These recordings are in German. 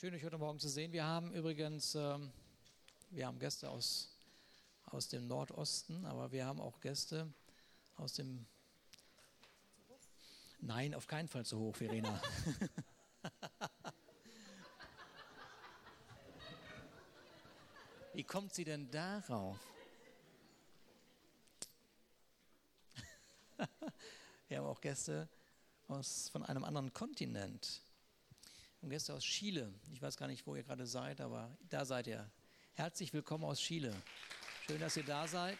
Schön, euch heute Morgen zu sehen. Wir haben übrigens, ähm, wir haben Gäste aus, aus dem Nordosten, aber wir haben auch Gäste aus dem. Nein, auf keinen Fall zu hoch, Verena. Wie kommt sie denn darauf? Wir haben auch Gäste aus, von einem anderen Kontinent. Und Gäste aus Chile. Ich weiß gar nicht, wo ihr gerade seid, aber da seid ihr. Herzlich willkommen aus Chile. Schön, dass ihr da seid.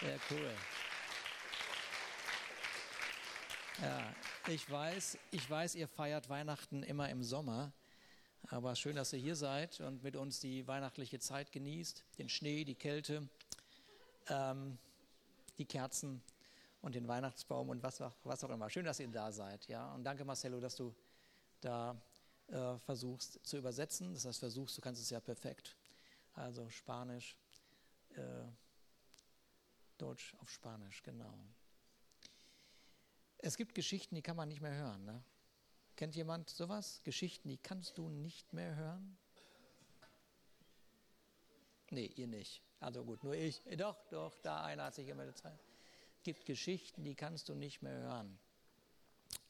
Sehr cool. Ja, ich weiß, ich weiß, ihr feiert Weihnachten immer im Sommer. Aber schön, dass ihr hier seid und mit uns die weihnachtliche Zeit genießt. Den Schnee, die Kälte, ähm, die Kerzen und den Weihnachtsbaum und was auch, was auch immer. Schön, dass ihr da seid. Ja? Und danke, Marcello, dass du da äh, versuchst zu übersetzen. Das heißt, versuchst, du kannst es ja perfekt. Also Spanisch, äh, Deutsch auf Spanisch, genau. Es gibt Geschichten, die kann man nicht mehr hören. Ne? Kennt jemand sowas? Geschichten, die kannst du nicht mehr hören? Nee, ihr nicht. Also gut, nur ich. Doch, doch, da einer hat sich gemeldet. Es gibt Geschichten, die kannst du nicht mehr hören.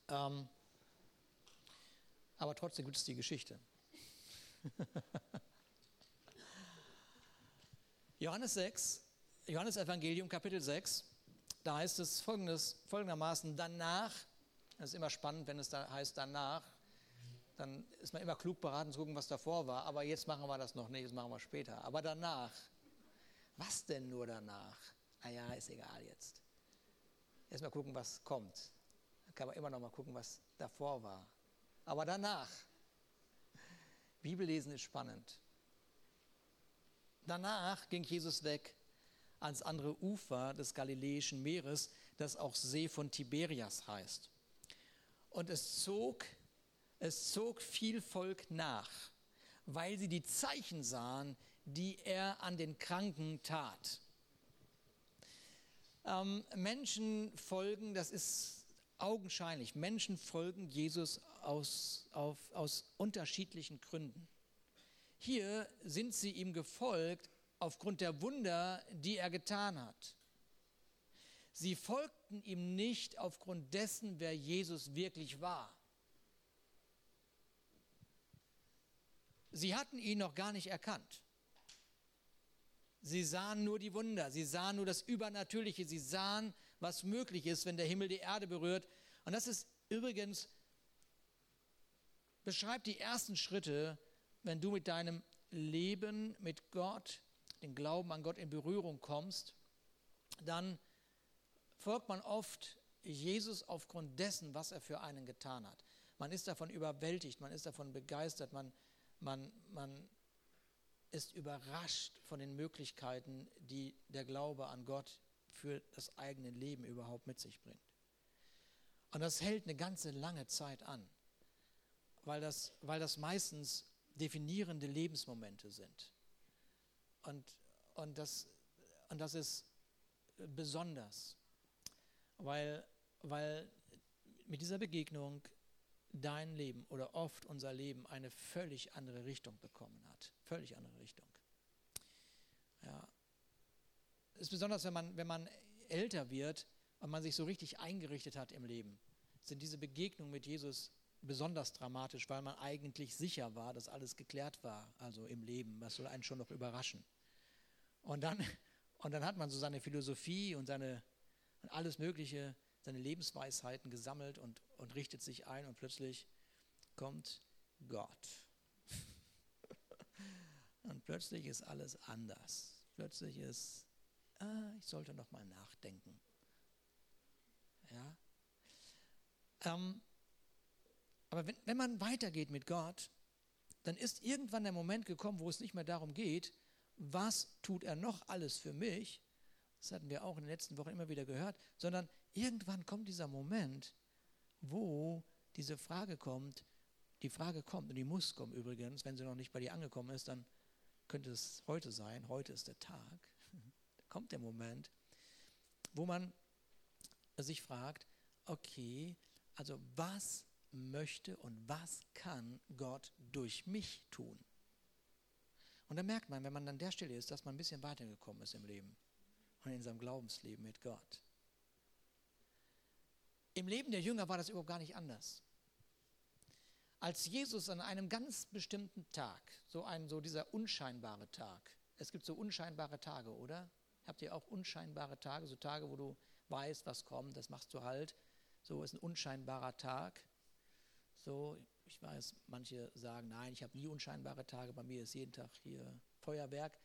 Ähm, aber trotzdem gibt es die Geschichte. Johannes 6, Johannes Evangelium Kapitel 6, da heißt es folgendes, folgendermaßen, danach, das ist immer spannend, wenn es da heißt danach, dann ist man immer klug beraten zu gucken, was davor war, aber jetzt machen wir das noch nicht, das machen wir später. Aber danach, was denn nur danach? Naja, ist egal jetzt. Erstmal gucken, was kommt. Dann kann man immer noch mal gucken, was davor war. Aber danach, Bibellesen ist spannend. Danach ging Jesus weg ans andere Ufer des Galiläischen Meeres, das auch See von Tiberias heißt. Und es zog, es zog viel Volk nach, weil sie die Zeichen sahen, die er an den Kranken tat. Ähm, Menschen folgen, das ist augenscheinlich, Menschen folgen Jesus aus, auf, aus unterschiedlichen Gründen. Hier sind sie ihm gefolgt aufgrund der Wunder, die er getan hat. Sie folgten ihm nicht aufgrund dessen, wer Jesus wirklich war. Sie hatten ihn noch gar nicht erkannt. Sie sahen nur die Wunder, sie sahen nur das Übernatürliche, sie sahen, was möglich ist, wenn der Himmel die Erde berührt. Und das ist übrigens, beschreibt die ersten Schritte, wenn du mit deinem Leben mit Gott, den Glauben an Gott in Berührung kommst, dann folgt man oft Jesus aufgrund dessen, was er für einen getan hat. Man ist davon überwältigt, man ist davon begeistert, man, man, man ist überrascht von den Möglichkeiten, die der Glaube an Gott für das eigene Leben überhaupt mit sich bringt. Und das hält eine ganze lange Zeit an, weil das, weil das meistens definierende Lebensmomente sind. Und, und, das, und das ist besonders, weil, weil mit dieser Begegnung dein Leben oder oft unser Leben eine völlig andere Richtung bekommen hat. Völlig andere Richtung. Ja. Es ist besonders, wenn man, wenn man älter wird und man sich so richtig eingerichtet hat im Leben, sind diese Begegnungen mit Jesus besonders dramatisch, weil man eigentlich sicher war, dass alles geklärt war, also im Leben. Was soll einen schon noch überraschen? Und dann, und dann hat man so seine Philosophie und seine und alles Mögliche seine Lebensweisheiten gesammelt und, und richtet sich ein und plötzlich kommt Gott. und plötzlich ist alles anders. Plötzlich ist, ah, ich sollte noch mal nachdenken. Ja. Ähm, aber wenn, wenn man weitergeht mit Gott, dann ist irgendwann der Moment gekommen, wo es nicht mehr darum geht, was tut er noch alles für mich, das hatten wir auch in den letzten Wochen immer wieder gehört, sondern irgendwann kommt dieser Moment, wo diese Frage kommt, die Frage kommt, und die muss kommen übrigens, wenn sie noch nicht bei dir angekommen ist, dann könnte es heute sein, heute ist der Tag, kommt der Moment, wo man sich fragt, okay, also was möchte und was kann Gott durch mich tun. Und dann merkt man, wenn man an der Stelle ist, dass man ein bisschen weitergekommen ist im Leben und in seinem Glaubensleben mit Gott. Im Leben der Jünger war das überhaupt gar nicht anders. Als Jesus an einem ganz bestimmten Tag, so ein so dieser unscheinbare Tag, es gibt so unscheinbare Tage, oder? Habt ihr auch unscheinbare Tage, so Tage, wo du weißt, was kommt, das machst du halt. So ist ein unscheinbarer Tag. So, ich weiß, manche sagen, nein, ich habe nie unscheinbare Tage, bei mir ist jeden Tag hier Feuerwerk.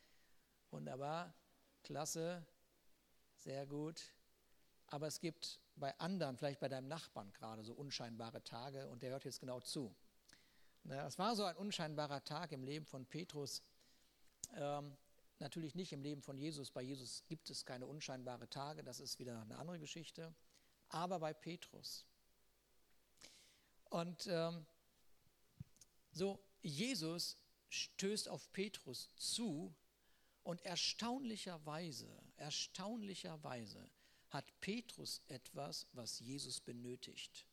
Wunderbar, klasse, sehr gut. Aber es gibt bei anderen, vielleicht bei deinem Nachbarn gerade, so unscheinbare Tage und der hört jetzt genau zu. Es war so ein unscheinbarer Tag im Leben von Petrus. Ähm, natürlich nicht im Leben von Jesus. Bei Jesus gibt es keine unscheinbare Tage, das ist wieder eine andere Geschichte. Aber bei Petrus. Und ähm, so, Jesus stößt auf Petrus zu und erstaunlicherweise, erstaunlicherweise hat Petrus etwas, was Jesus benötigt.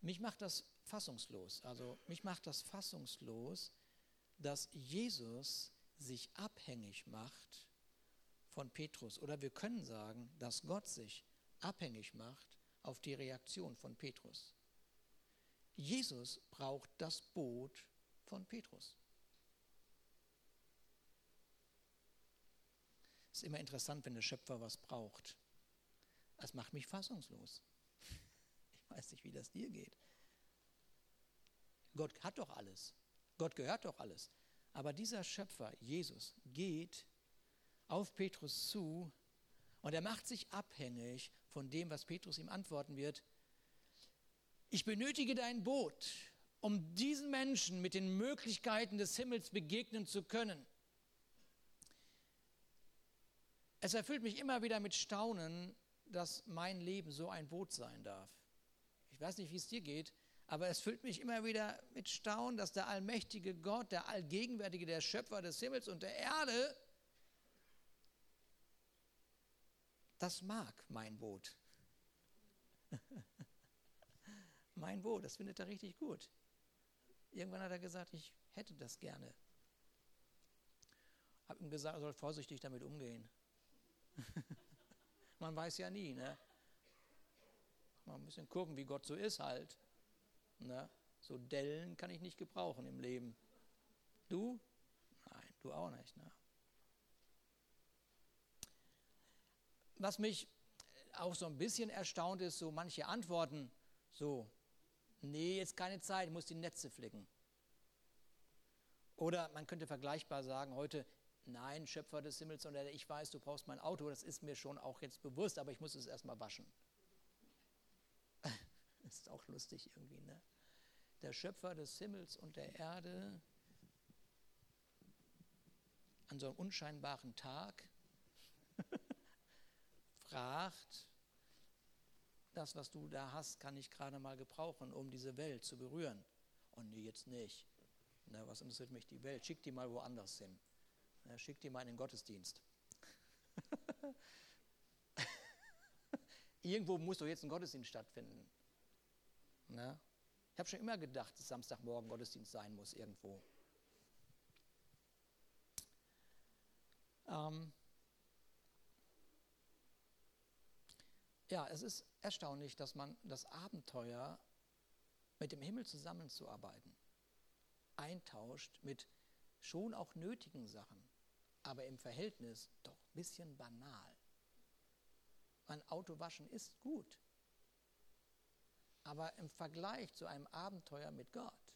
Mich macht das fassungslos. Also mich macht das fassungslos, dass Jesus sich abhängig macht von Petrus. Oder wir können sagen, dass Gott sich abhängig macht auf die Reaktion von Petrus. Jesus braucht das Boot von Petrus. Es ist immer interessant, wenn der Schöpfer was braucht. Das macht mich fassungslos. Ich weiß nicht, wie das dir geht. Gott hat doch alles. Gott gehört doch alles. Aber dieser Schöpfer, Jesus, geht auf Petrus zu und er macht sich abhängig von dem, was Petrus ihm antworten wird. Ich benötige dein Boot, um diesen Menschen mit den Möglichkeiten des Himmels begegnen zu können. Es erfüllt mich immer wieder mit Staunen, dass mein Leben so ein Boot sein darf. Ich weiß nicht, wie es dir geht, aber es füllt mich immer wieder mit Staunen, dass der allmächtige Gott, der allgegenwärtige, der Schöpfer des Himmels und der Erde, das mag mein Boot. mein Boot, das findet er richtig gut. Irgendwann hat er gesagt, ich hätte das gerne. Habe ihm gesagt, er soll vorsichtig damit umgehen. Man weiß ja nie, ne? Mal ein bisschen gucken, wie Gott so ist halt. Ne? So Dellen kann ich nicht gebrauchen im Leben. Du? Nein, du auch nicht. Ne? Was mich auch so ein bisschen erstaunt ist, so manche Antworten, so, nee, jetzt keine Zeit, ich muss die Netze flicken. Oder man könnte vergleichbar sagen, heute, nein, Schöpfer des Himmels und ich weiß, du brauchst mein Auto, das ist mir schon auch jetzt bewusst, aber ich muss es erstmal waschen. Ist auch lustig irgendwie, ne? Der Schöpfer des Himmels und der Erde an so einem unscheinbaren Tag fragt, das, was du da hast, kann ich gerade mal gebrauchen, um diese Welt zu berühren. Und nee, jetzt nicht. Na, was interessiert mich die Welt? Schick die mal woanders hin. Na, schick die mal in den Gottesdienst. Irgendwo muss doch jetzt ein Gottesdienst stattfinden. Ne? Ich habe schon immer gedacht, dass Samstagmorgen Gottesdienst sein muss irgendwo. Ähm ja, es ist erstaunlich, dass man das Abenteuer mit dem Himmel zusammenzuarbeiten eintauscht mit schon auch nötigen Sachen, aber im Verhältnis doch ein bisschen banal. Ein Auto waschen ist gut, aber im Vergleich zu einem Abenteuer mit Gott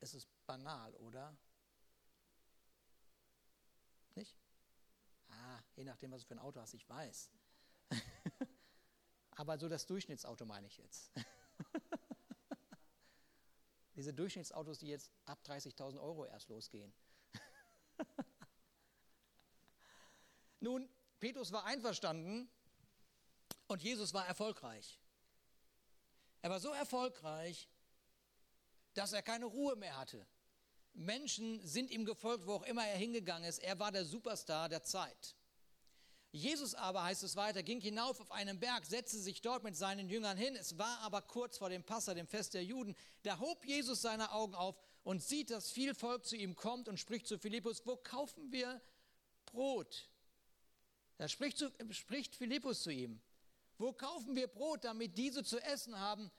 ist es banal, oder? Nicht? Ah, je nachdem, was du für ein Auto hast, ich weiß. Aber so das Durchschnittsauto meine ich jetzt. Diese Durchschnittsautos, die jetzt ab 30.000 Euro erst losgehen. Nun, Petrus war einverstanden und Jesus war erfolgreich. Er war so erfolgreich, dass er keine Ruhe mehr hatte. Menschen sind ihm gefolgt, wo auch immer er hingegangen ist. Er war der Superstar der Zeit. Jesus aber, heißt es weiter, ging hinauf auf einen Berg, setzte sich dort mit seinen Jüngern hin. Es war aber kurz vor dem Passa, dem Fest der Juden. Da hob Jesus seine Augen auf und sieht, dass viel Volk zu ihm kommt und spricht zu Philippus, wo kaufen wir Brot? Da spricht, zu, spricht Philippus zu ihm, wo kaufen wir Brot, damit diese zu essen haben?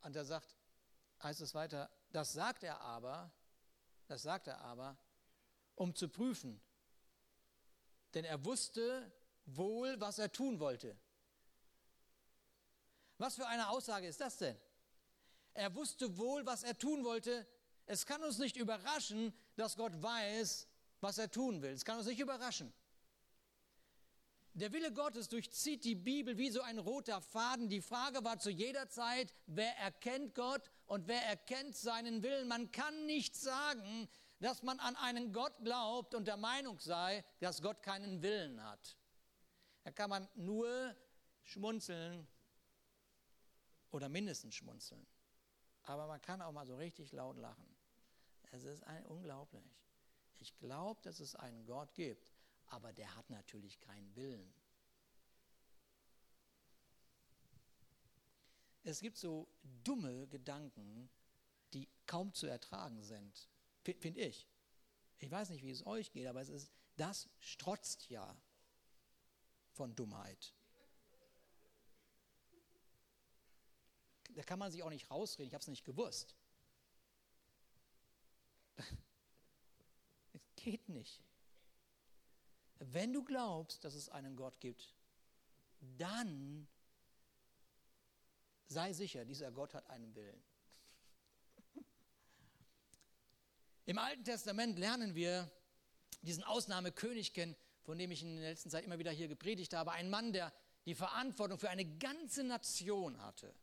Und er sagt, heißt es weiter, das sagt er aber, das sagt er aber, um zu prüfen. Denn er wusste wohl, was er tun wollte. Was für eine Aussage ist das denn? Er wusste wohl, was er tun wollte. Es kann uns nicht überraschen, dass Gott weiß, was er tun will. Es kann uns nicht überraschen. Der Wille Gottes durchzieht die Bibel wie so ein roter Faden. Die Frage war zu jeder Zeit, wer erkennt Gott und wer erkennt seinen Willen. Man kann nicht sagen, dass man an einen Gott glaubt und der Meinung sei, dass Gott keinen Willen hat. Da kann man nur schmunzeln oder mindestens schmunzeln. Aber man kann auch mal so richtig laut lachen. Es ist ein, unglaublich. Ich glaube, dass es einen Gott gibt, aber der hat natürlich keinen Willen. Es gibt so dumme Gedanken, die kaum zu ertragen sind finde ich. Ich weiß nicht, wie es euch geht, aber es ist, das strotzt ja von Dummheit. Da kann man sich auch nicht rausreden, ich habe es nicht gewusst. Es geht nicht. Wenn du glaubst, dass es einen Gott gibt, dann sei sicher, dieser Gott hat einen Willen. Im Alten Testament lernen wir diesen Ausnahmekönig kennen, von dem ich in der letzten Zeit immer wieder hier gepredigt habe. Ein Mann, der die Verantwortung für eine ganze Nation hatte.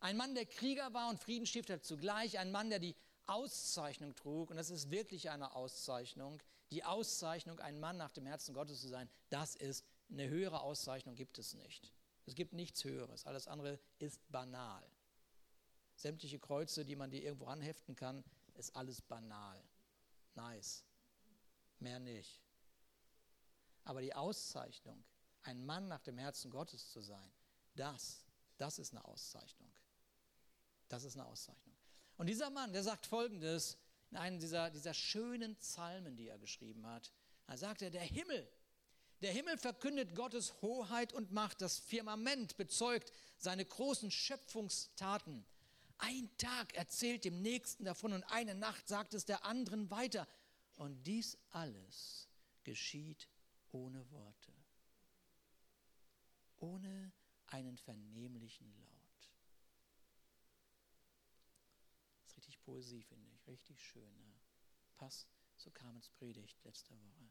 Ein Mann, der Krieger war und Friedensstifter zugleich. Ein Mann, der die Auszeichnung trug. Und das ist wirklich eine Auszeichnung. Die Auszeichnung, ein Mann nach dem Herzen Gottes zu sein, das ist eine höhere Auszeichnung gibt es nicht. Es gibt nichts Höheres. Alles andere ist banal. Sämtliche Kreuze, die man dir irgendwo anheften kann, ist alles banal. Nice. Mehr nicht. Aber die Auszeichnung, ein Mann nach dem Herzen Gottes zu sein, das, das ist eine Auszeichnung. Das ist eine Auszeichnung. Und dieser Mann, der sagt folgendes in einem dieser, dieser schönen Psalmen, die er geschrieben hat. Da sagt er, der Himmel, der Himmel verkündet Gottes Hoheit und Macht. Das Firmament bezeugt seine großen Schöpfungstaten. Ein Tag erzählt dem Nächsten davon und eine Nacht sagt es der anderen weiter. Und dies alles geschieht ohne Worte, ohne einen vernehmlichen Laut. Das ist richtig Poesie, finde ich, richtig schön. Ne? Passt zu Carmens Predigt letzte Woche.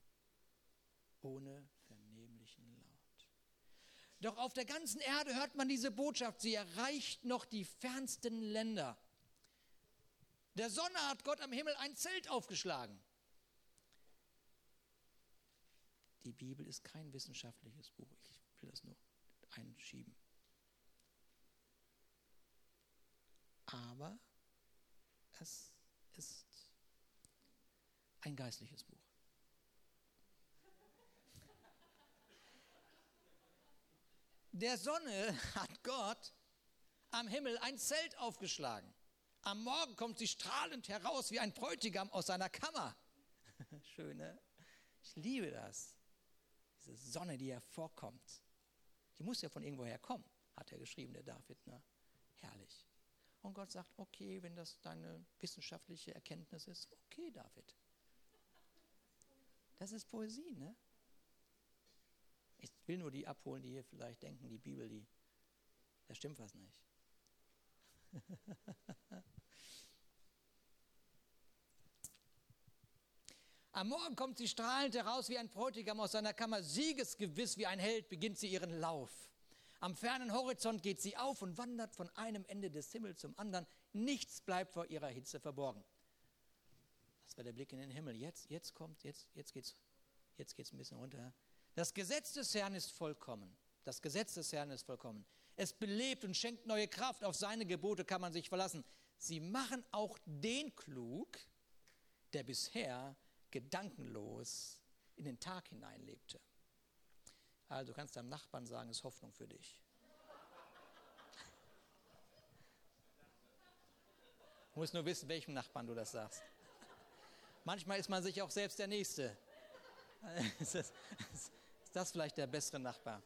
Ohne vernehmlichen Laut. Doch auf der ganzen Erde hört man diese Botschaft, sie erreicht noch die fernsten Länder. Der Sonne hat Gott am Himmel ein Zelt aufgeschlagen. Die Bibel ist kein wissenschaftliches Buch. Ich will das nur einschieben. Aber es ist ein geistliches Buch. der Sonne hat Gott am Himmel ein Zelt aufgeschlagen. Am Morgen kommt sie strahlend heraus wie ein Bräutigam aus seiner Kammer. Schön, ne? Ich liebe das. Diese Sonne, die hervorkommt. Die muss ja von irgendwoher kommen, hat er geschrieben, der David. Ne? Herrlich. Und Gott sagt, okay, wenn das deine wissenschaftliche Erkenntnis ist, okay, David. Das ist Poesie, ne? Ich will nur die abholen, die hier vielleicht denken, die Bibel, die, da stimmt was nicht. Am Morgen kommt sie strahlend heraus wie ein Bräutigam aus seiner Kammer. Siegesgewiss wie ein Held beginnt sie ihren Lauf. Am fernen Horizont geht sie auf und wandert von einem Ende des Himmels zum anderen. Nichts bleibt vor ihrer Hitze verborgen. Das war der Blick in den Himmel. Jetzt, jetzt kommt, jetzt, jetzt geht's, jetzt geht's ein bisschen runter. Das Gesetz des Herrn ist vollkommen. Das Gesetz des Herrn ist vollkommen. Es belebt und schenkt neue Kraft. Auf seine Gebote kann man sich verlassen. Sie machen auch den klug, der bisher gedankenlos in den Tag hineinlebte. Also du kannst deinem Nachbarn sagen, es ist Hoffnung für dich. Du musst nur wissen, welchem Nachbarn du das sagst. Manchmal ist man sich auch selbst der Nächste. Ist das, ist das vielleicht der bessere Nachbar?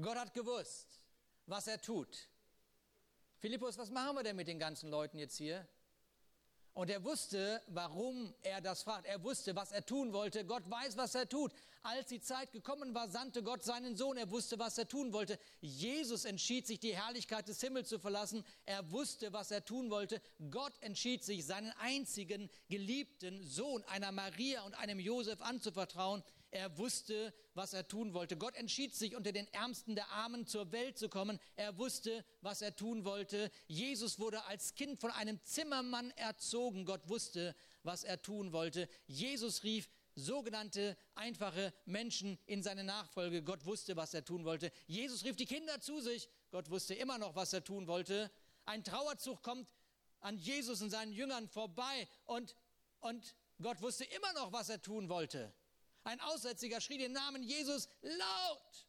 Gott hat gewusst, was er tut. Philippus, was machen wir denn mit den ganzen Leuten jetzt hier? Und er wusste, warum er das fragt. Er wusste, was er tun wollte. Gott weiß, was er tut. Als die Zeit gekommen war, sandte Gott seinen Sohn. Er wusste, was er tun wollte. Jesus entschied sich, die Herrlichkeit des Himmels zu verlassen. Er wusste, was er tun wollte. Gott entschied sich, seinen einzigen geliebten Sohn einer Maria und einem Josef anzuvertrauen. Er wusste, was er tun wollte. Gott entschied sich, unter den Ärmsten der Armen zur Welt zu kommen. Er wusste, was er tun wollte. Jesus wurde als Kind von einem Zimmermann erzogen. Gott wusste, was er tun wollte. Jesus rief sogenannte einfache Menschen in seine Nachfolge. Gott wusste, was er tun wollte. Jesus rief die Kinder zu sich. Gott wusste immer noch, was er tun wollte. Ein Trauerzug kommt an Jesus und seinen Jüngern vorbei und, und Gott wusste immer noch, was er tun wollte. Ein Aussätziger schrie den Namen Jesus laut.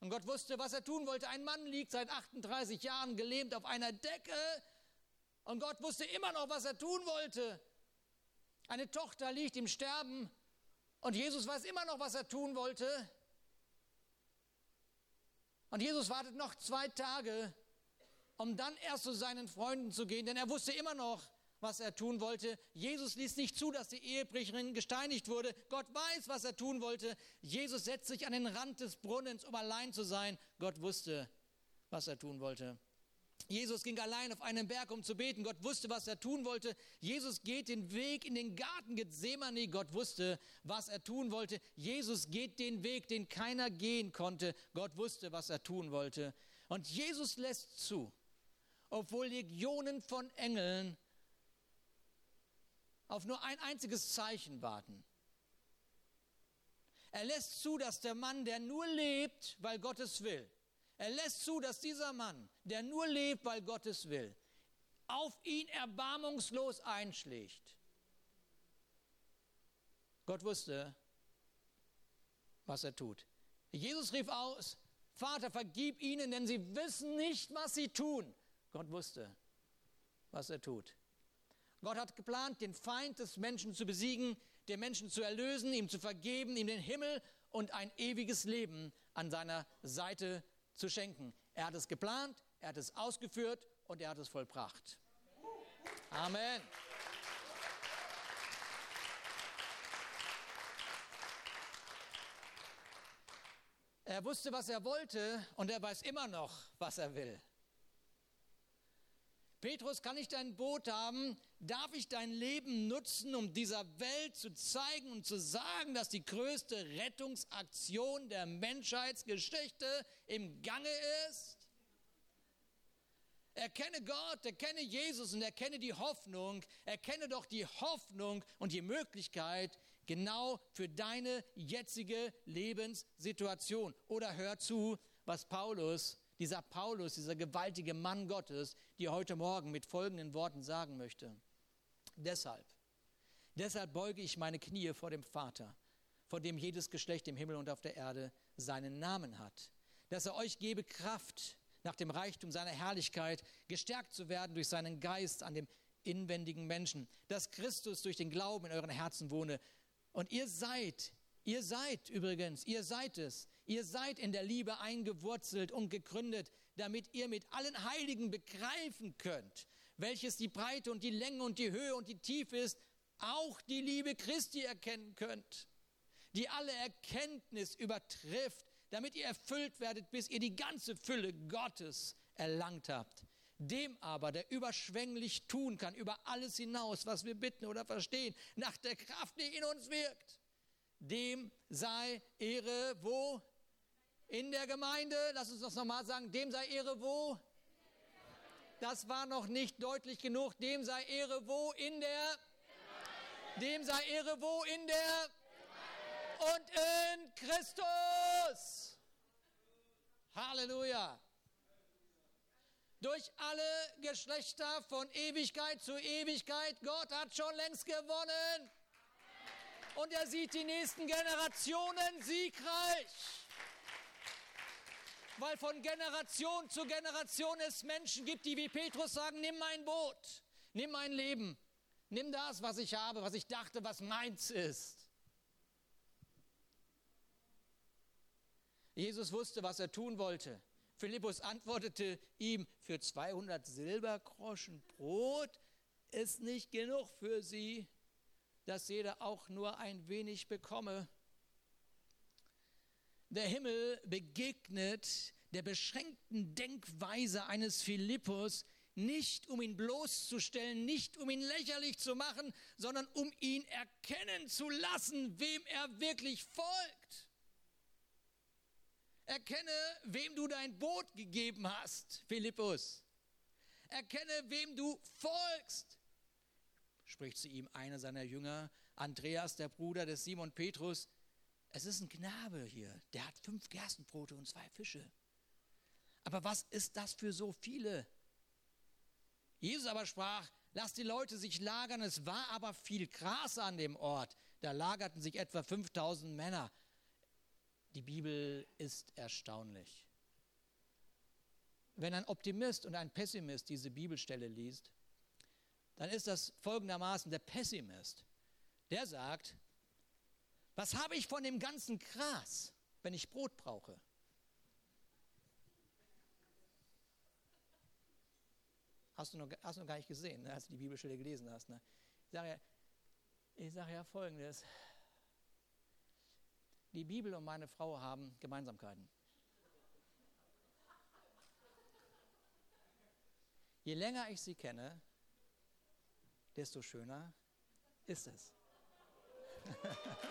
Und Gott wusste, was er tun wollte. Ein Mann liegt seit 38 Jahren gelähmt auf einer Decke. Und Gott wusste immer noch, was er tun wollte. Eine Tochter liegt im Sterben. Und Jesus weiß immer noch, was er tun wollte. Und Jesus wartet noch zwei Tage, um dann erst zu seinen Freunden zu gehen, denn er wusste immer noch, was er tun wollte. Jesus ließ nicht zu, dass die Ehebrecherin gesteinigt wurde. Gott weiß, was er tun wollte. Jesus setzt sich an den Rand des Brunnens, um allein zu sein. Gott wusste, was er tun wollte. Jesus ging allein auf einen Berg, um zu beten. Gott wusste, was er tun wollte. Jesus geht den Weg in den Garten Gethsemane. Gott wusste, was er tun wollte. Jesus geht den Weg, den keiner gehen konnte. Gott wusste, was er tun wollte. Und Jesus lässt zu, obwohl Legionen von Engeln auf nur ein einziges Zeichen warten. Er lässt zu, dass der Mann, der nur lebt, weil Gott es will, er lässt zu, dass dieser Mann, der nur lebt, weil Gott es will, auf ihn erbarmungslos einschlägt. Gott wusste, was er tut. Jesus rief aus, Vater, vergib ihnen, denn sie wissen nicht, was sie tun. Gott wusste, was er tut. Gott hat geplant, den Feind des Menschen zu besiegen, den Menschen zu erlösen, ihm zu vergeben, ihm den Himmel und ein ewiges Leben an seiner Seite zu schenken. Er hat es geplant, er hat es ausgeführt und er hat es vollbracht. Amen. Er wusste, was er wollte und er weiß immer noch, was er will. Petrus, kann ich dein Boot haben? Darf ich dein Leben nutzen, um dieser Welt zu zeigen und zu sagen, dass die größte Rettungsaktion der Menschheitsgeschichte im Gange ist? Erkenne Gott, erkenne Jesus und erkenne die Hoffnung. Erkenne doch die Hoffnung und die Möglichkeit genau für deine jetzige Lebenssituation. Oder hör zu, was Paulus dieser Paulus, dieser gewaltige Mann Gottes, die heute Morgen mit folgenden Worten sagen möchte. Deshalb, deshalb beuge ich meine Knie vor dem Vater, von dem jedes Geschlecht im Himmel und auf der Erde seinen Namen hat, dass er euch gebe Kraft, nach dem Reichtum seiner Herrlichkeit gestärkt zu werden durch seinen Geist an dem inwendigen Menschen, dass Christus durch den Glauben in euren Herzen wohne. Und ihr seid, ihr seid übrigens, ihr seid es, Ihr seid in der Liebe eingewurzelt und gegründet, damit ihr mit allen Heiligen begreifen könnt, welches die Breite und die Länge und die Höhe und die Tiefe ist, auch die Liebe Christi erkennen könnt, die alle Erkenntnis übertrifft, damit ihr erfüllt werdet, bis ihr die ganze Fülle Gottes erlangt habt. Dem aber, der überschwänglich tun kann, über alles hinaus, was wir bitten oder verstehen, nach der Kraft, die in uns wirkt, dem sei Ehre wo? In der Gemeinde, lass uns das nochmal sagen, dem sei Ehre wo? Das war noch nicht deutlich genug. Dem sei Ehre wo? In der? Dem sei Ehre wo? In der? Und in Christus. Halleluja. durch alle Geschlechter von Ewigkeit zu Ewigkeit. Gott hat schon längst gewonnen. Und er sieht die nächsten Generationen siegreich. Weil von Generation zu Generation es Menschen gibt, die wie Petrus sagen, nimm mein Boot, nimm mein Leben, nimm das, was ich habe, was ich dachte, was meins ist. Jesus wusste, was er tun wollte. Philippus antwortete ihm, für 200 Silbergroschen Brot ist nicht genug für sie, dass jeder auch nur ein wenig bekomme. Der Himmel begegnet der beschränkten Denkweise eines Philippus nicht um ihn bloßzustellen, nicht um ihn lächerlich zu machen, sondern um ihn erkennen zu lassen, wem er wirklich folgt. Erkenne, wem du dein Boot gegeben hast, Philippus. Erkenne, wem du folgst. Spricht zu ihm einer seiner Jünger, Andreas, der Bruder des Simon Petrus. Es ist ein Knabe hier, der hat fünf Gerstenbrote und zwei Fische. Aber was ist das für so viele? Jesus aber sprach, lass die Leute sich lagern. Es war aber viel Gras an dem Ort. Da lagerten sich etwa 5000 Männer. Die Bibel ist erstaunlich. Wenn ein Optimist und ein Pessimist diese Bibelstelle liest, dann ist das folgendermaßen der Pessimist. Der sagt, was habe ich von dem ganzen Gras, wenn ich Brot brauche? Hast du noch, hast noch gar nicht gesehen, ne, als du die Bibelstelle gelesen hast. Ne? Ich sage ja, ich sage ja Folgendes. Die Bibel und meine Frau haben Gemeinsamkeiten. Je länger ich sie kenne, desto schöner ist es.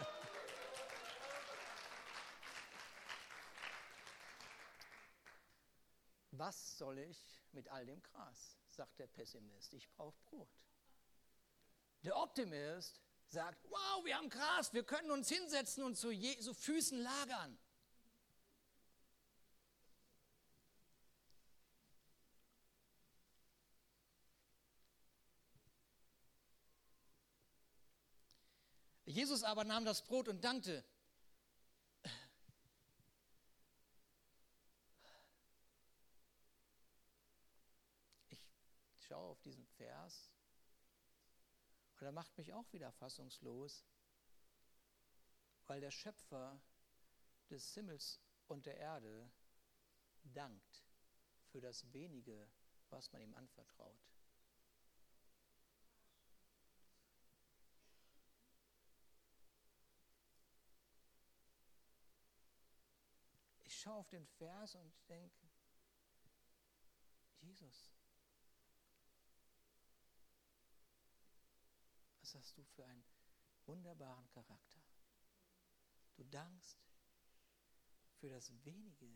Was soll ich mit all dem Gras? sagt der Pessimist. Ich brauche Brot. Der Optimist sagt, wow, wir haben Gras, wir können uns hinsetzen und zu Jesu Füßen lagern. Jesus aber nahm das Brot und dankte. Ich schaue auf diesen Vers und er macht mich auch wieder fassungslos, weil der Schöpfer des Himmels und der Erde dankt für das wenige, was man ihm anvertraut. Ich schaue auf den Vers und denke, Jesus, was hast du für einen wunderbaren Charakter. Du dankst für das wenige,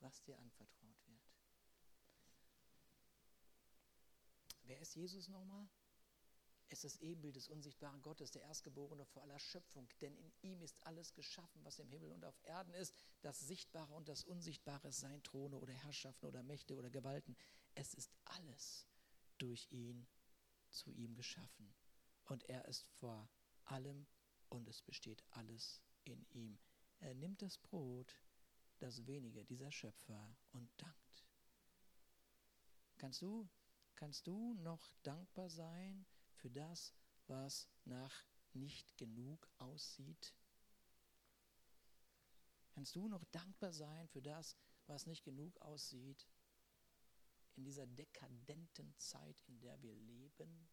was dir anvertraut wird. Wer ist Jesus nochmal? Ist das Ebenbild des unsichtbaren Gottes, der Erstgeborene vor aller Schöpfung. Denn in ihm ist alles geschaffen, was im Himmel und auf Erden ist. Das Sichtbare und das Unsichtbare, sein Throne oder Herrschaften oder Mächte oder Gewalten. Es ist alles durch ihn zu ihm geschaffen und er ist vor allem und es besteht alles in ihm. Er nimmt das Brot, das wenige dieser Schöpfer und dankt. Kannst du, kannst du noch dankbar sein für das, was nach nicht genug aussieht? Kannst du noch dankbar sein für das, was nicht genug aussieht in dieser dekadenten Zeit, in der wir leben?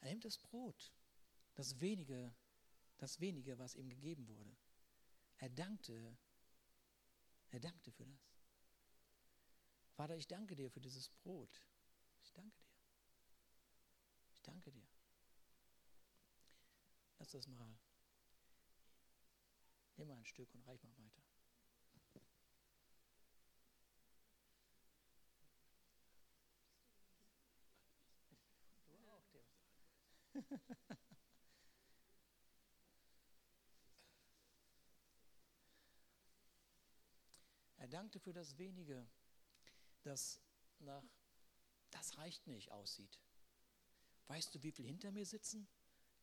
Er nimmt das Brot, das wenige, das wenige, was ihm gegeben wurde. Er dankte, er dankte für das. Vater, ich danke dir für dieses Brot. Ich danke dir. Ich danke dir. Lass das mal. Nimm mal ein Stück und reich mal weiter. er dankte für das wenige, das nach das reicht nicht aussieht. Weißt du, wie viel hinter mir sitzen?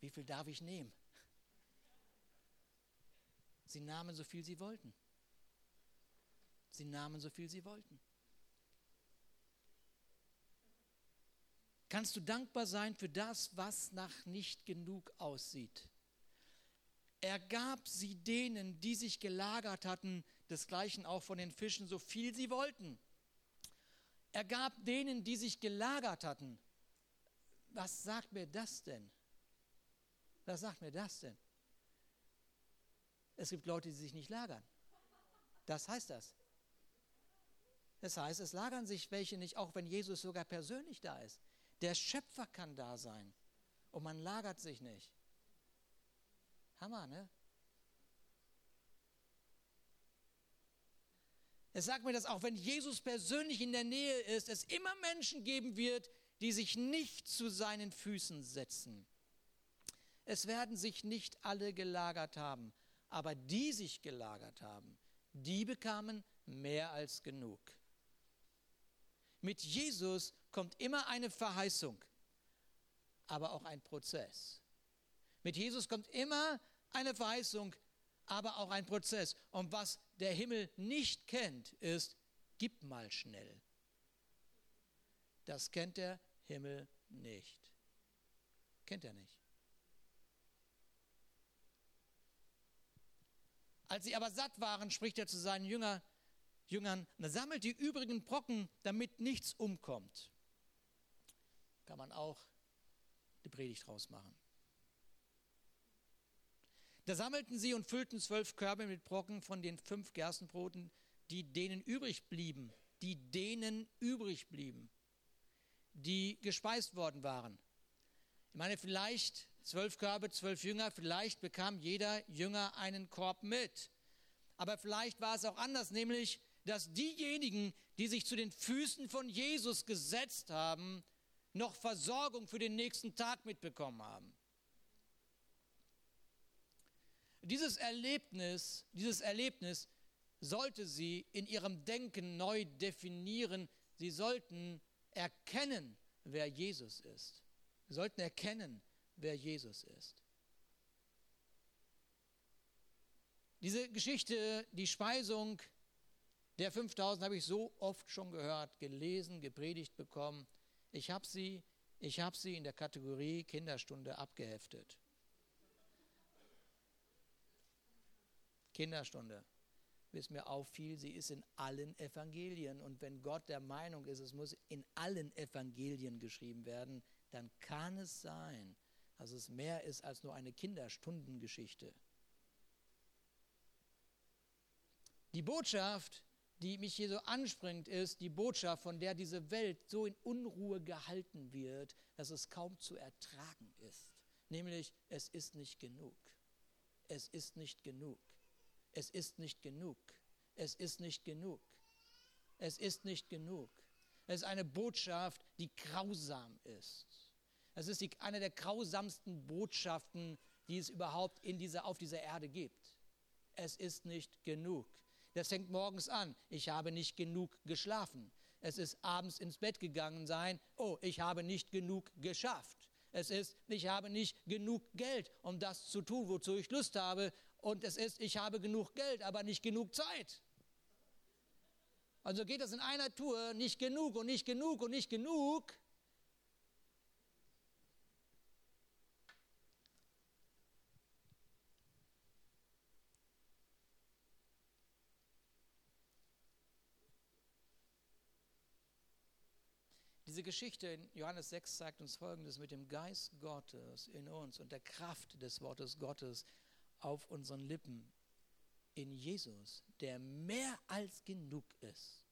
Wie viel darf ich nehmen? Sie nahmen so viel sie wollten. Sie nahmen so viel sie wollten. Kannst du dankbar sein für das, was nach nicht genug aussieht? Er gab sie denen, die sich gelagert hatten, desgleichen auch von den Fischen, so viel sie wollten. Er gab denen, die sich gelagert hatten. Was sagt mir das denn? Was sagt mir das denn? Es gibt Leute, die sich nicht lagern. Das heißt das. Das heißt, es lagern sich welche nicht, auch wenn Jesus sogar persönlich da ist. Der Schöpfer kann da sein und man lagert sich nicht. Hammer, ne? Es sagt mir, dass auch wenn Jesus persönlich in der Nähe ist, es immer Menschen geben wird, die sich nicht zu seinen Füßen setzen. Es werden sich nicht alle gelagert haben, aber die sich gelagert haben, die bekamen mehr als genug. Mit Jesus kommt immer eine Verheißung, aber auch ein Prozess. Mit Jesus kommt immer eine Verheißung, aber auch ein Prozess. Und was der Himmel nicht kennt, ist, gib mal schnell. Das kennt der Himmel nicht. Kennt er nicht. Als sie aber satt waren, spricht er zu seinen Jünger, Jüngern, sammelt die übrigen Brocken, damit nichts umkommt. Kann man auch die Predigt draus machen. Da sammelten sie und füllten zwölf Körbe mit Brocken von den fünf Gerstenbroten, die denen übrig blieben, die denen übrig blieben, die gespeist worden waren. Ich meine, vielleicht zwölf Körbe, zwölf Jünger, vielleicht bekam jeder Jünger einen Korb mit. Aber vielleicht war es auch anders, nämlich, dass diejenigen, die sich zu den Füßen von Jesus gesetzt haben, noch Versorgung für den nächsten Tag mitbekommen haben. Dieses Erlebnis, dieses Erlebnis sollte sie in ihrem Denken neu definieren. Sie sollten erkennen, wer Jesus ist. Sie sollten erkennen, wer Jesus ist. Diese Geschichte, die Speisung der 5000 habe ich so oft schon gehört, gelesen, gepredigt bekommen. Ich habe sie, ich habe sie in der Kategorie Kinderstunde abgeheftet. Kinderstunde, bis mir auffiel, sie ist in allen Evangelien. Und wenn Gott der Meinung ist, es muss in allen Evangelien geschrieben werden, dann kann es sein, dass es mehr ist als nur eine Kinderstundengeschichte. Die Botschaft, die mich hier so anspringt, ist die Botschaft, von der diese Welt so in Unruhe gehalten wird, dass es kaum zu ertragen ist. Nämlich, es ist nicht genug. Es ist nicht genug. Es ist nicht genug. Es ist nicht genug. Es ist nicht genug. Es ist eine Botschaft, die grausam ist. Es ist die, eine der grausamsten Botschaften, die es überhaupt in dieser, auf dieser Erde gibt. Es ist nicht genug. Das fängt morgens an. Ich habe nicht genug geschlafen. Es ist abends ins Bett gegangen sein. Oh, ich habe nicht genug geschafft. Es ist, ich habe nicht genug Geld, um das zu tun, wozu ich Lust habe. Und es ist, ich habe genug Geld, aber nicht genug Zeit. Also geht das in einer Tour nicht genug und nicht genug und nicht genug. Diese Geschichte in Johannes 6 zeigt uns Folgendes mit dem Geist Gottes in uns und der Kraft des Wortes Gottes auf unseren Lippen in Jesus, der mehr als genug ist,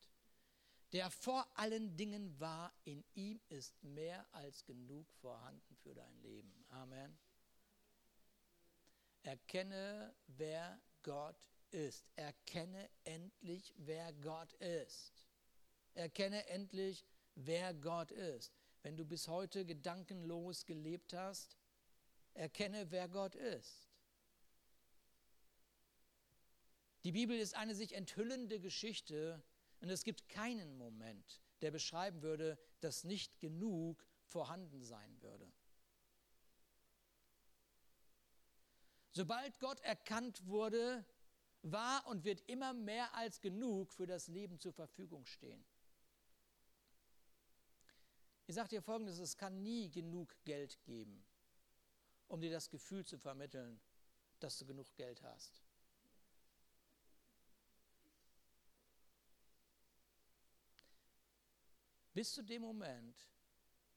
der vor allen Dingen war, in ihm ist mehr als genug vorhanden für dein Leben. Amen. Erkenne, wer Gott ist. Erkenne endlich, wer Gott ist. Erkenne endlich, wer Gott ist. Wenn du bis heute gedankenlos gelebt hast, erkenne, wer Gott ist. Die Bibel ist eine sich enthüllende Geschichte und es gibt keinen Moment, der beschreiben würde, dass nicht genug vorhanden sein würde. Sobald Gott erkannt wurde, war und wird immer mehr als genug für das Leben zur Verfügung stehen. Ich sage dir Folgendes, es kann nie genug Geld geben, um dir das Gefühl zu vermitteln, dass du genug Geld hast. Bis zu dem Moment,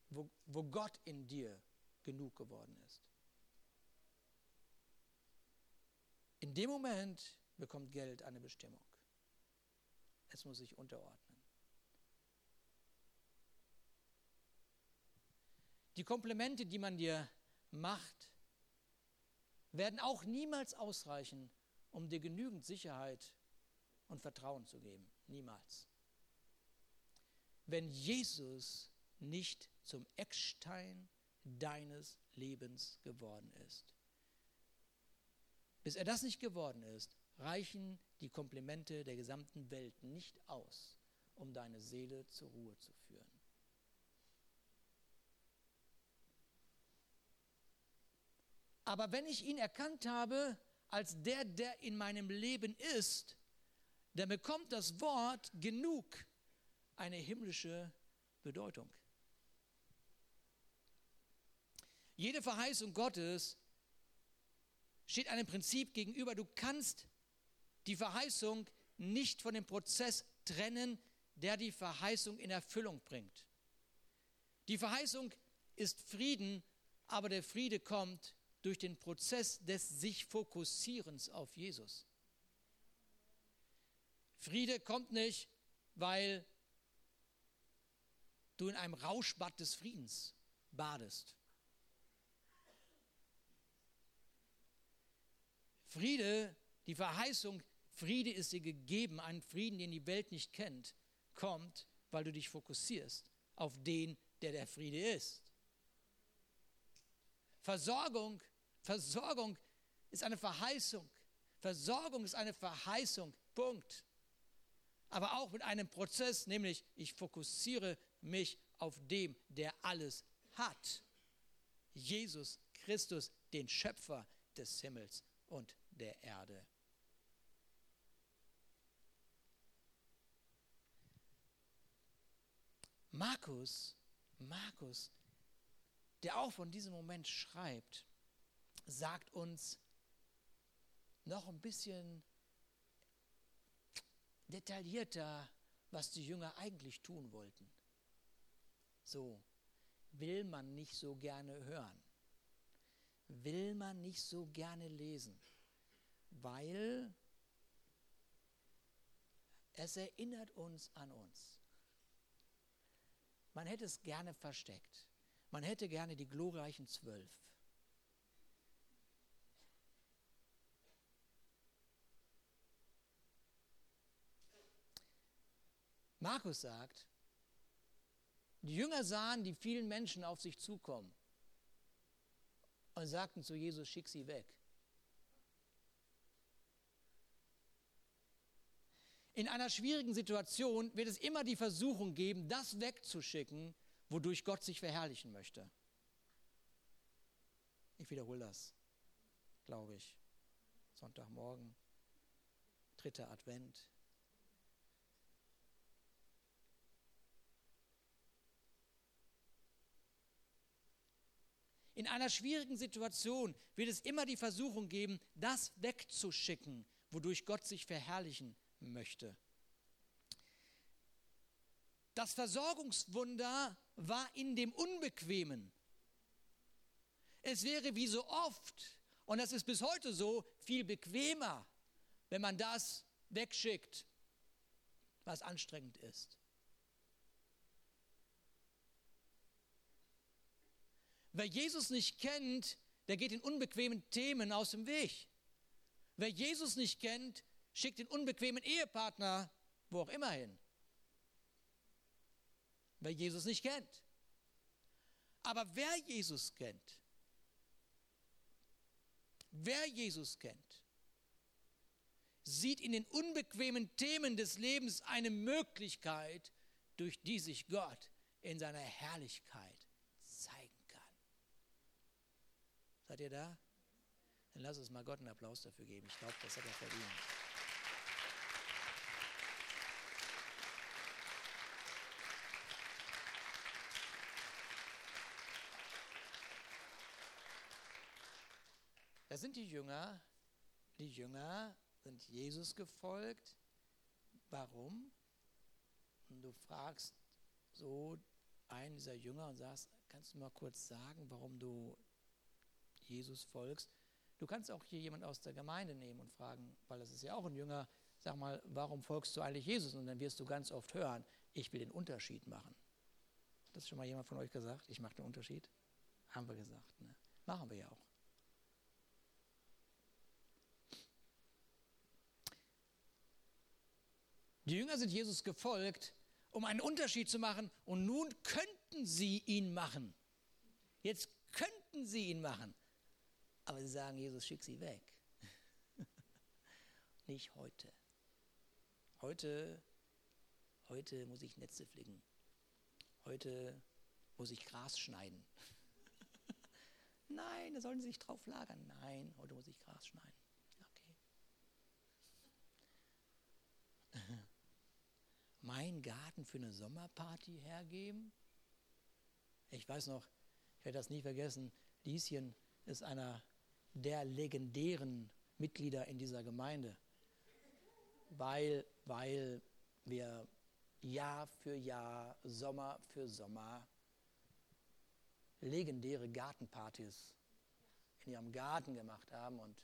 wo, wo Gott in dir genug geworden ist. In dem Moment bekommt Geld eine Bestimmung. Es muss sich unterordnen. Die Komplimente, die man dir macht, werden auch niemals ausreichen, um dir genügend Sicherheit und Vertrauen zu geben. Niemals. Wenn Jesus nicht zum Eckstein deines Lebens geworden ist. Bis er das nicht geworden ist, reichen die Komplimente der gesamten Welt nicht aus, um deine Seele zur Ruhe zu führen. Aber wenn ich ihn erkannt habe als der, der in meinem Leben ist, dann bekommt das Wort genug eine himmlische Bedeutung. Jede Verheißung Gottes steht einem Prinzip gegenüber. Du kannst die Verheißung nicht von dem Prozess trennen, der die Verheißung in Erfüllung bringt. Die Verheißung ist Frieden, aber der Friede kommt durch den Prozess des sich Fokussierens auf Jesus. Friede kommt nicht, weil du in einem Rauschbad des Friedens badest. Friede, die Verheißung, Friede ist dir gegeben, ein Frieden, den die Welt nicht kennt, kommt, weil du dich fokussierst auf den, der der Friede ist. Versorgung, Versorgung ist eine Verheißung. Versorgung ist eine Verheißung. Punkt. Aber auch mit einem Prozess, nämlich ich fokussiere mich auf dem, der alles hat. Jesus Christus, den Schöpfer des Himmels und der Erde. Markus, Markus, der auch von diesem Moment schreibt, sagt uns noch ein bisschen detaillierter, was die Jünger eigentlich tun wollten. So will man nicht so gerne hören, will man nicht so gerne lesen weil es erinnert uns an uns. Man hätte es gerne versteckt. Man hätte gerne die glorreichen Zwölf. Markus sagt, die Jünger sahen die vielen Menschen auf sich zukommen und sagten zu Jesus, schick sie weg. In einer schwierigen Situation wird es immer die Versuchung geben, das wegzuschicken, wodurch Gott sich verherrlichen möchte. Ich wiederhole das, glaube ich. Sonntagmorgen, dritter Advent. In einer schwierigen Situation wird es immer die Versuchung geben, das wegzuschicken, wodurch Gott sich verherrlichen möchte. Das Versorgungswunder war in dem Unbequemen. Es wäre wie so oft, und das ist bis heute so, viel bequemer, wenn man das wegschickt, was anstrengend ist. Wer Jesus nicht kennt, der geht den unbequemen Themen aus dem Weg. Wer Jesus nicht kennt, schickt den unbequemen Ehepartner wo auch immer hin. Wer Jesus nicht kennt. Aber wer Jesus kennt, wer Jesus kennt, sieht in den unbequemen Themen des Lebens eine Möglichkeit, durch die sich Gott in seiner Herrlichkeit zeigen kann. Seid ihr da? Dann lass uns mal Gott einen Applaus dafür geben. Ich glaube, das hat er verdient. Das sind die Jünger. Die Jünger sind Jesus gefolgt. Warum? Und du fragst so einen dieser Jünger und sagst, kannst du mal kurz sagen, warum du Jesus folgst? Du kannst auch hier jemand aus der Gemeinde nehmen und fragen, weil das ist ja auch ein Jünger, sag mal, warum folgst du eigentlich Jesus? Und dann wirst du ganz oft hören, ich will den Unterschied machen. Hat das schon mal jemand von euch gesagt? Ich mache den Unterschied? Haben wir gesagt. Ne? Machen wir ja auch. Die Jünger sind Jesus gefolgt, um einen Unterschied zu machen und nun könnten sie ihn machen. Jetzt könnten sie ihn machen. Aber sie sagen, Jesus, schick sie weg. Nicht heute. Heute, heute muss ich Netze flicken. Heute muss ich Gras schneiden. Nein, da sollen sie sich drauf lagern. Nein, heute muss ich Gras schneiden. Okay. meinen Garten für eine Sommerparty hergeben? Ich weiß noch, ich werde das nie vergessen, Lieschen ist einer der legendären Mitglieder in dieser Gemeinde, weil, weil wir Jahr für Jahr, Sommer für Sommer legendäre Gartenpartys in ihrem Garten gemacht haben. Und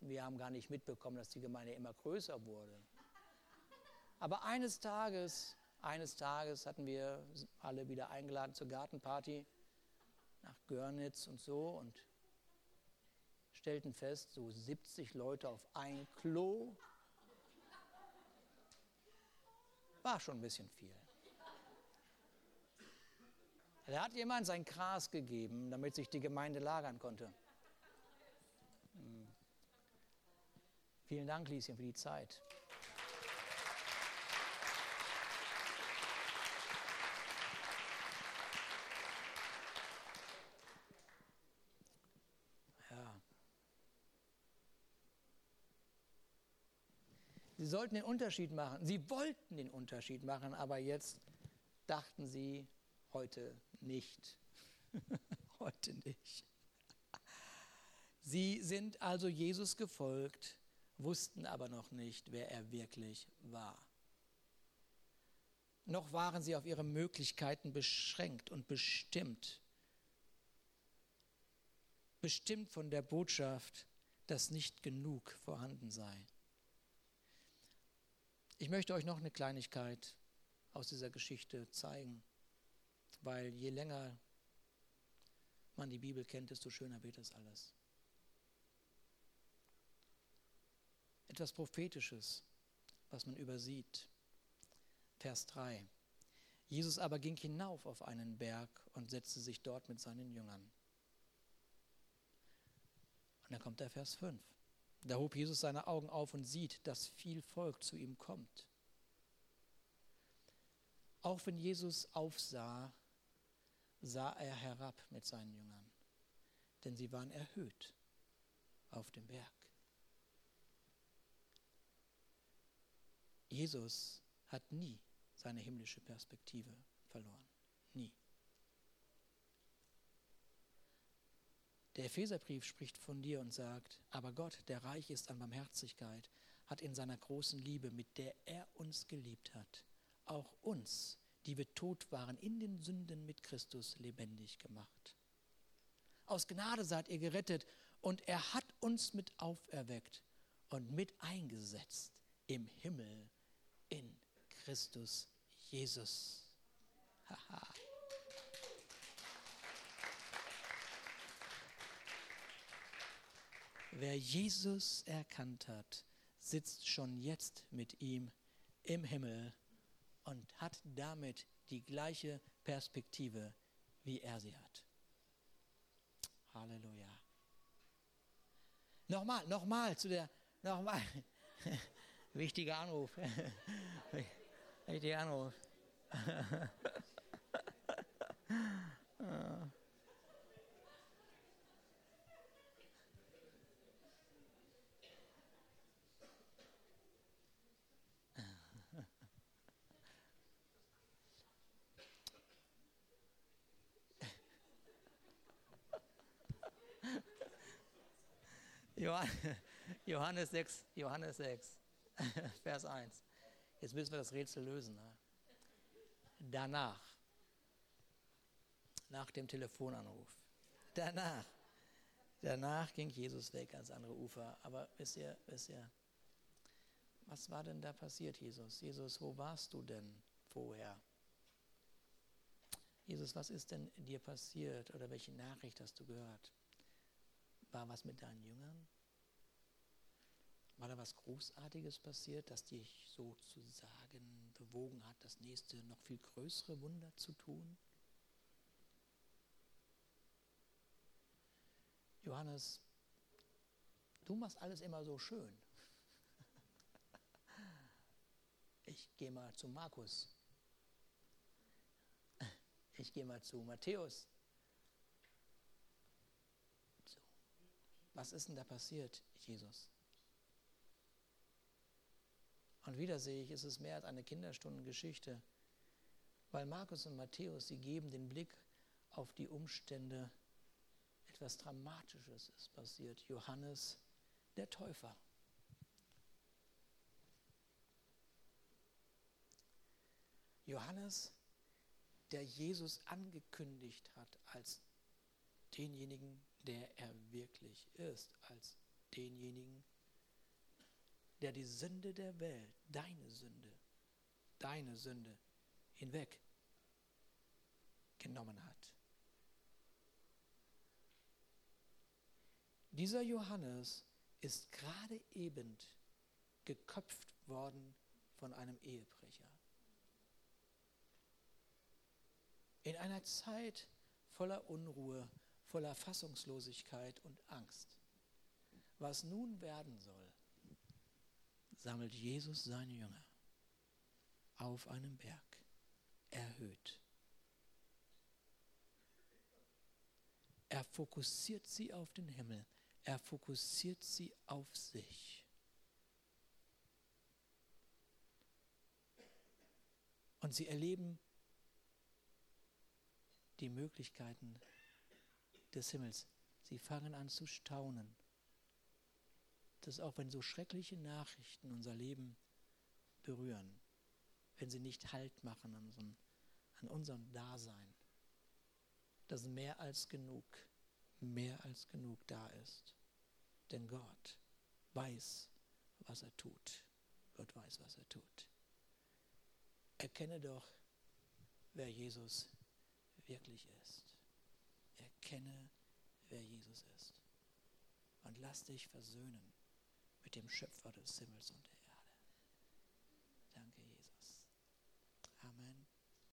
wir haben gar nicht mitbekommen, dass die Gemeinde immer größer wurde. Aber eines Tages, eines Tages hatten wir alle wieder eingeladen zur Gartenparty nach Görnitz und so. Und stellten fest, so 70 Leute auf ein Klo. War schon ein bisschen viel. Da hat jemand sein Gras gegeben, damit sich die Gemeinde lagern konnte. Hm. Vielen Dank, Lieschen, für die Zeit. Sie sollten den Unterschied machen. Sie wollten den Unterschied machen, aber jetzt dachten sie heute nicht. heute nicht. Sie sind also Jesus gefolgt, wussten aber noch nicht, wer er wirklich war. Noch waren sie auf ihre Möglichkeiten beschränkt und bestimmt. Bestimmt von der Botschaft, dass nicht genug vorhanden sei. Ich möchte euch noch eine Kleinigkeit aus dieser Geschichte zeigen, weil je länger man die Bibel kennt, desto schöner wird es alles. Etwas Prophetisches, was man übersieht. Vers 3. Jesus aber ging hinauf auf einen Berg und setzte sich dort mit seinen Jüngern. Und dann kommt der Vers 5. Da hob Jesus seine Augen auf und sieht, dass viel Volk zu ihm kommt. Auch wenn Jesus aufsah, sah er herab mit seinen Jüngern, denn sie waren erhöht auf dem Berg. Jesus hat nie seine himmlische Perspektive verloren. Nie. Der Epheserbrief spricht von dir und sagt, aber Gott, der reich ist an Barmherzigkeit, hat in seiner großen Liebe, mit der er uns geliebt hat, auch uns, die wir tot waren, in den Sünden mit Christus lebendig gemacht. Aus Gnade seid ihr gerettet und er hat uns mit auferweckt und mit eingesetzt im Himmel in Christus Jesus. Haha. Wer Jesus erkannt hat, sitzt schon jetzt mit ihm im Himmel und hat damit die gleiche Perspektive, wie er sie hat. Halleluja. Nochmal, nochmal zu der, nochmal. Wichtiger Anruf. Wichtiger Anruf. Johannes 6, Johannes 6, Vers 1. Jetzt müssen wir das Rätsel lösen. Ne? Danach, nach dem Telefonanruf, danach, danach ging Jesus weg ans andere Ufer. Aber wisst ihr, wisst ihr, was war denn da passiert, Jesus? Jesus, wo warst du denn vorher? Jesus, was ist denn dir passiert oder welche Nachricht hast du gehört? War was mit deinen Jüngern? War da was Großartiges passiert, das dich sozusagen bewogen hat, das nächste, noch viel größere Wunder zu tun? Johannes, du machst alles immer so schön. Ich gehe mal zu Markus. Ich gehe mal zu Matthäus. So. Was ist denn da passiert, Jesus? Und wieder sehe ich, ist es mehr als eine Kinderstundengeschichte, weil Markus und Matthäus, sie geben den Blick auf die Umstände, etwas Dramatisches ist passiert. Johannes, der Täufer. Johannes, der Jesus angekündigt hat als denjenigen, der er wirklich ist, als denjenigen, der die Sünde der Welt, deine Sünde, deine Sünde hinweg genommen hat. Dieser Johannes ist gerade eben geköpft worden von einem Ehebrecher. In einer Zeit voller Unruhe, voller Fassungslosigkeit und Angst. Was nun werden soll, sammelt Jesus seine Jünger auf einem Berg, erhöht. Er fokussiert sie auf den Himmel, er fokussiert sie auf sich. Und sie erleben die Möglichkeiten des Himmels. Sie fangen an zu staunen dass auch wenn so schreckliche Nachrichten unser Leben berühren, wenn sie nicht Halt machen an, so, an unserem Dasein, dass mehr als genug, mehr als genug da ist. Denn Gott weiß, was er tut. Gott weiß, was er tut. Erkenne doch, wer Jesus wirklich ist. Erkenne, wer Jesus ist. Und lass dich versöhnen mit dem Schöpfer des Himmels und Erdes.